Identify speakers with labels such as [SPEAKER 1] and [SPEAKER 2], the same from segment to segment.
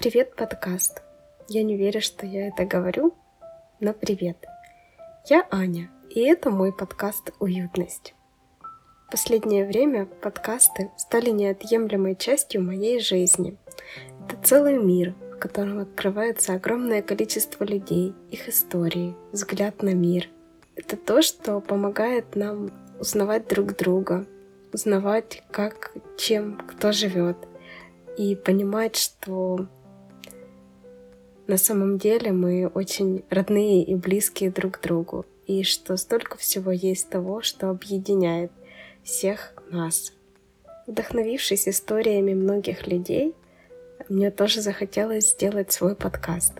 [SPEAKER 1] Привет, подкаст! Я не верю, что я это говорю, но привет! Я Аня, и это мой подкаст «Уютность». В последнее время подкасты стали неотъемлемой частью моей жизни. Это целый мир, в котором открывается огромное количество людей, их истории, взгляд на мир. Это то, что помогает нам узнавать друг друга, узнавать, как, чем, кто живет, и понимать, что на самом деле мы очень родные и близкие друг к другу, и что столько всего есть того, что объединяет всех нас. Вдохновившись историями многих людей, мне тоже захотелось сделать свой подкаст.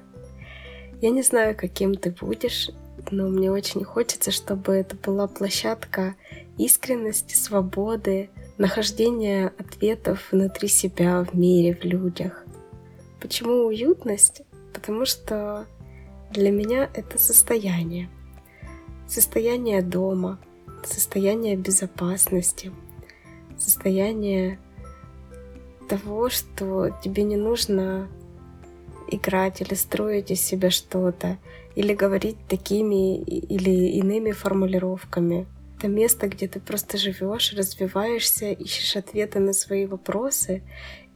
[SPEAKER 1] Я не знаю, каким ты будешь, но мне очень хочется, чтобы это была площадка искренности, свободы, нахождения ответов внутри себя, в мире, в людях. Почему уютность? Потому что для меня это состояние. Состояние дома, состояние безопасности, состояние того, что тебе не нужно играть или строить из себя что-то, или говорить такими или иными формулировками. Это место, где ты просто живешь, развиваешься, ищешь ответы на свои вопросы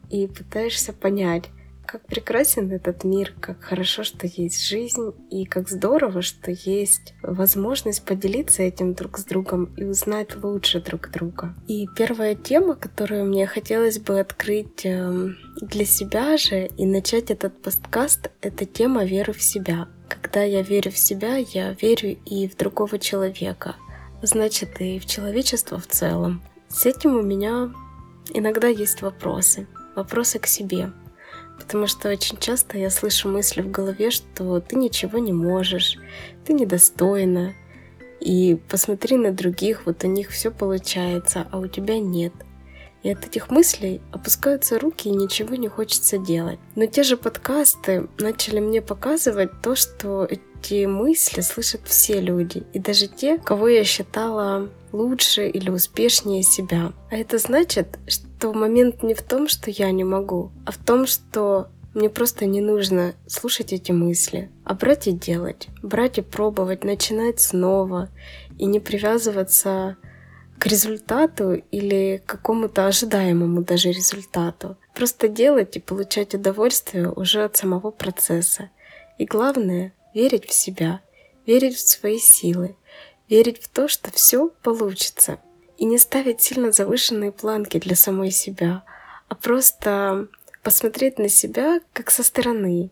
[SPEAKER 1] и пытаешься понять, как прекрасен этот мир, как хорошо, что есть жизнь, и как здорово, что есть возможность поделиться этим друг с другом и узнать лучше друг друга. И первая тема, которую мне хотелось бы открыть эм, для себя же и начать этот подкаст, это тема веры в себя. Когда я верю в себя, я верю и в другого человека, значит и в человечество в целом. С этим у меня иногда есть вопросы. Вопросы к себе. Потому что очень часто я слышу мысли в голове, что ты ничего не можешь, ты недостойна. И посмотри на других, вот у них все получается, а у тебя нет. И от этих мыслей опускаются руки и ничего не хочется делать. Но те же подкасты начали мне показывать то, что эти мысли слышат все люди. И даже те, кого я считала лучше или успешнее себя. А это значит, что момент не в том, что я не могу, а в том, что мне просто не нужно слушать эти мысли, а брать и делать, брать и пробовать, начинать снова и не привязываться к результату или к какому-то ожидаемому даже результату. Просто делать и получать удовольствие уже от самого процесса. И главное — верить в себя, верить в свои силы, верить в то, что все получится. И не ставить сильно завышенные планки для самой себя, а просто посмотреть на себя как со стороны,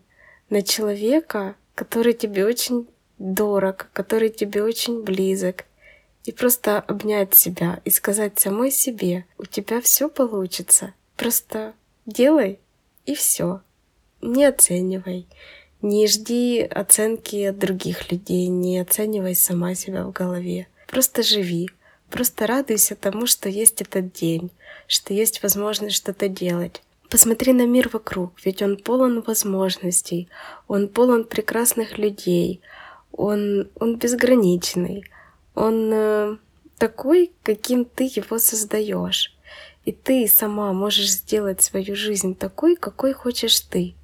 [SPEAKER 1] на человека, который тебе очень дорог, который тебе очень близок, и просто обнять себя и сказать самой себе, у тебя все получится, просто делай и все. Не оценивай, не жди оценки от других людей, не оценивай сама себя в голове. Просто живи, просто радуйся тому, что есть этот день, что есть возможность что-то делать. Посмотри на мир вокруг, ведь он полон возможностей, он полон прекрасных людей, он, он безграничный, он э, такой, каким ты его создаешь. И ты сама можешь сделать свою жизнь такой, какой хочешь ты.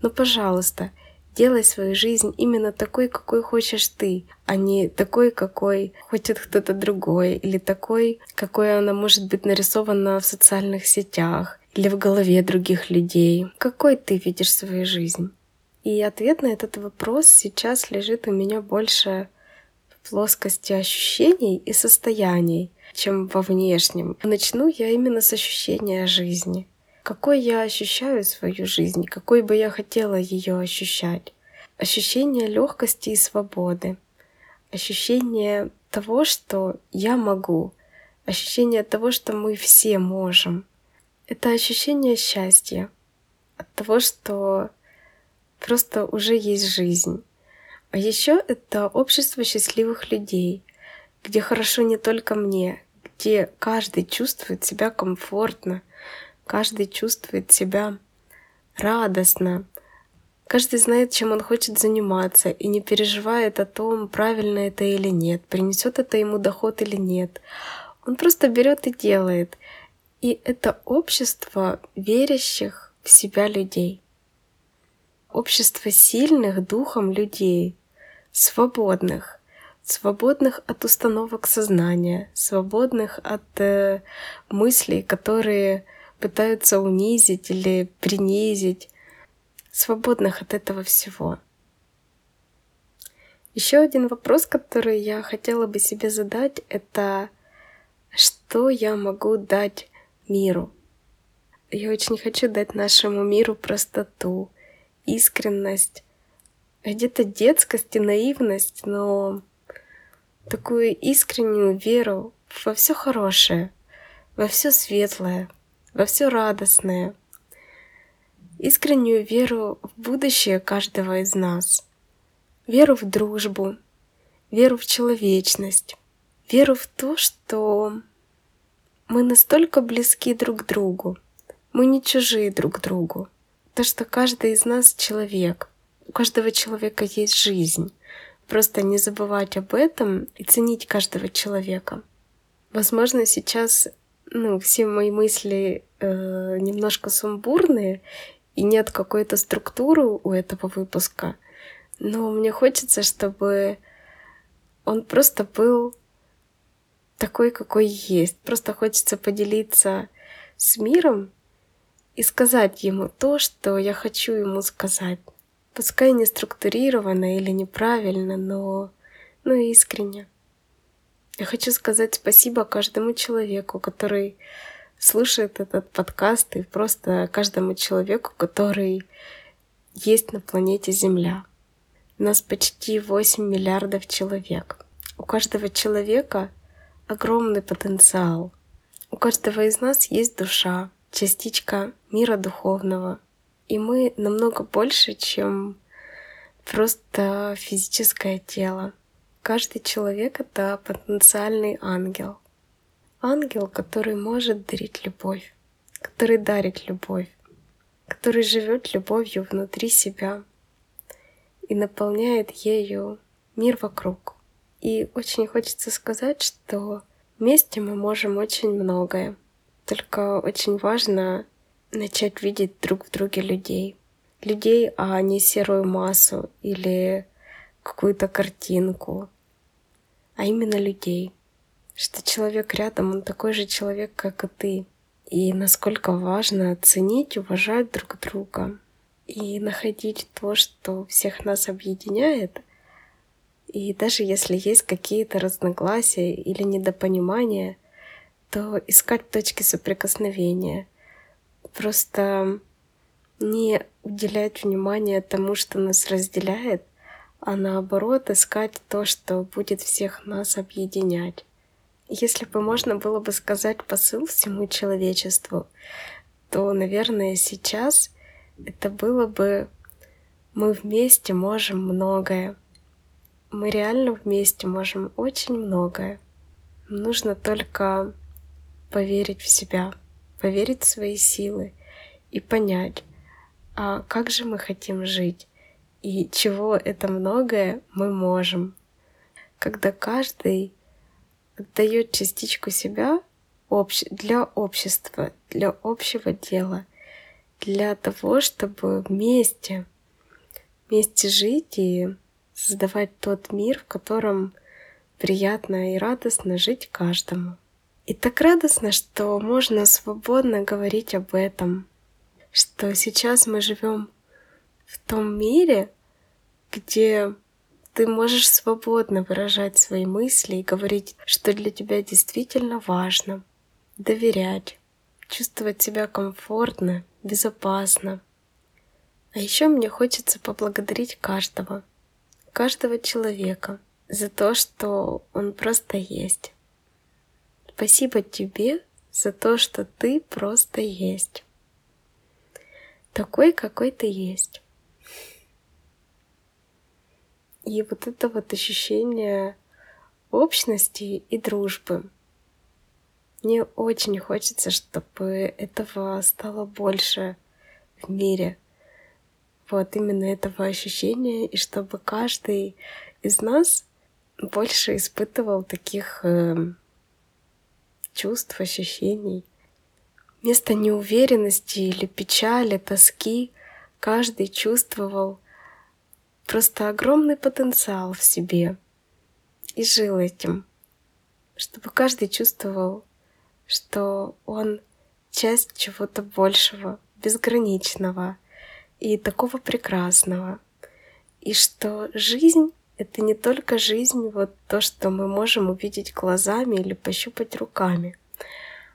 [SPEAKER 1] Но, пожалуйста, Делай свою жизнь именно такой, какой хочешь ты, а не такой, какой хочет кто-то другой, или такой, какой она может быть нарисована в социальных сетях или в голове других людей. Какой ты видишь свою жизнь? И ответ на этот вопрос сейчас лежит у меня больше в плоскости ощущений и состояний, чем во внешнем. Начну я именно с ощущения жизни какой я ощущаю свою жизнь, какой бы я хотела ее ощущать. Ощущение легкости и свободы, ощущение того, что я могу, ощущение того, что мы все можем. Это ощущение счастья от того, что просто уже есть жизнь. А еще это общество счастливых людей, где хорошо не только мне, где каждый чувствует себя комфортно, Каждый чувствует себя радостно. Каждый знает, чем он хочет заниматься и не переживает о том, правильно это или нет, принесет это ему доход или нет. Он просто берет и делает. И это общество верящих в себя людей. общество сильных духом людей, свободных, свободных от установок сознания, свободных от э, мыслей, которые пытаются унизить или принизить, свободных от этого всего. Еще один вопрос, который я хотела бы себе задать, это что я могу дать миру? Я очень хочу дать нашему миру простоту, искренность, где-то детскость и наивность, но такую искреннюю веру во все хорошее, во все светлое, во все радостное, искреннюю веру в будущее каждого из нас, веру в дружбу, веру в человечность, веру в то, что мы настолько близки друг к другу, мы не чужие друг другу, то, что каждый из нас человек, у каждого человека есть жизнь, Просто не забывать об этом и ценить каждого человека. Возможно, сейчас ну, все мои мысли э, немножко сумбурные, и нет какой-то структуры у этого выпуска. Но мне хочется, чтобы он просто был такой, какой есть. Просто хочется поделиться с миром и сказать ему то, что я хочу ему сказать. Пускай не структурированно или неправильно, но, но искренне. Я хочу сказать спасибо каждому человеку, который слушает этот подкаст, и просто каждому человеку, который есть на планете Земля. Нас почти 8 миллиардов человек. У каждого человека огромный потенциал. У каждого из нас есть душа, частичка мира духовного, и мы намного больше, чем просто физическое тело. Каждый человек — это потенциальный ангел. Ангел, который может дарить любовь, который дарит любовь, который живет любовью внутри себя и наполняет ею мир вокруг. И очень хочется сказать, что вместе мы можем очень многое. Только очень важно начать видеть друг в друге людей. Людей, а не серую массу или какую-то картинку, а именно людей. Что человек рядом, он такой же человек, как и ты. И насколько важно ценить, уважать друг друга и находить то, что всех нас объединяет. И даже если есть какие-то разногласия или недопонимания, то искать точки соприкосновения — Просто не уделять внимание тому, что нас разделяет, а наоборот искать то, что будет всех нас объединять. Если бы можно было бы сказать посыл всему человечеству, то, наверное, сейчас это было бы «мы вместе можем многое». Мы реально вместе можем очень многое. Нужно только поверить в себя поверить в свои силы и понять, а как же мы хотим жить и чего это многое мы можем. Когда каждый отдает частичку себя для общества, для общего дела, для того, чтобы вместе, вместе жить и создавать тот мир, в котором приятно и радостно жить каждому. И так радостно, что можно свободно говорить об этом, что сейчас мы живем в том мире, где ты можешь свободно выражать свои мысли и говорить, что для тебя действительно важно, доверять, чувствовать себя комфортно, безопасно. А еще мне хочется поблагодарить каждого, каждого человека за то, что он просто есть. Спасибо тебе за то, что ты просто есть. Такой, какой ты есть. И вот это вот ощущение общности и дружбы. Мне очень хочется, чтобы этого стало больше в мире. Вот именно этого ощущения, и чтобы каждый из нас больше испытывал таких э, чувств, ощущений. Вместо неуверенности или печали, тоски каждый чувствовал просто огромный потенциал в себе и жил этим, чтобы каждый чувствовал, что он часть чего-то большего, безграничного и такого прекрасного, и что жизнь — это не только жизнь, вот то, что мы можем увидеть глазами или пощупать руками,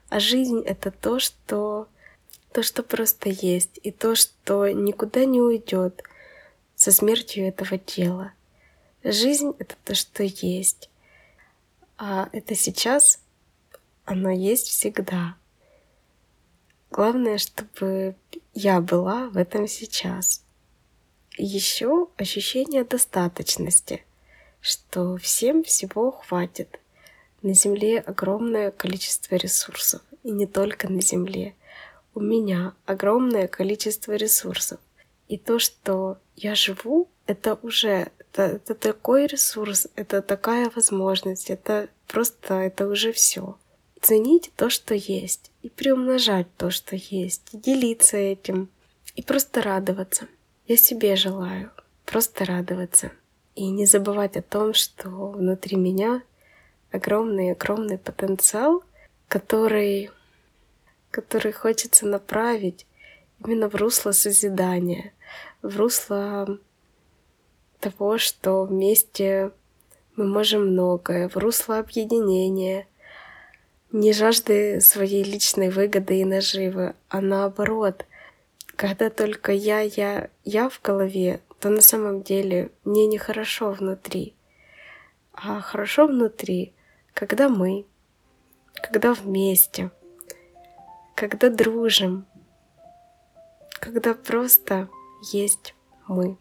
[SPEAKER 1] а жизнь — это то, что то, что просто есть, и то, что никуда не уйдет со смертью этого тела. Жизнь — это то, что есть. А это сейчас, оно есть всегда. Главное, чтобы я была в этом сейчас. еще ощущение достаточности, что всем всего хватит. На Земле огромное количество ресурсов, и не только на Земле у меня огромное количество ресурсов. И то, что я живу, это уже это, это такой ресурс, это такая возможность, это просто это уже все. Ценить то, что есть, и приумножать то, что есть, и делиться этим, и просто радоваться. Я себе желаю просто радоваться и не забывать о том, что внутри меня огромный-огромный потенциал, который который хочется направить именно в русло созидания, в русло того, что вместе мы можем многое, в русло объединения, не жажды своей личной выгоды и наживы, а наоборот, когда только я, я, я в голове, то на самом деле мне нехорошо внутри. А хорошо внутри, когда мы, когда вместе — когда дружим, когда просто есть мы.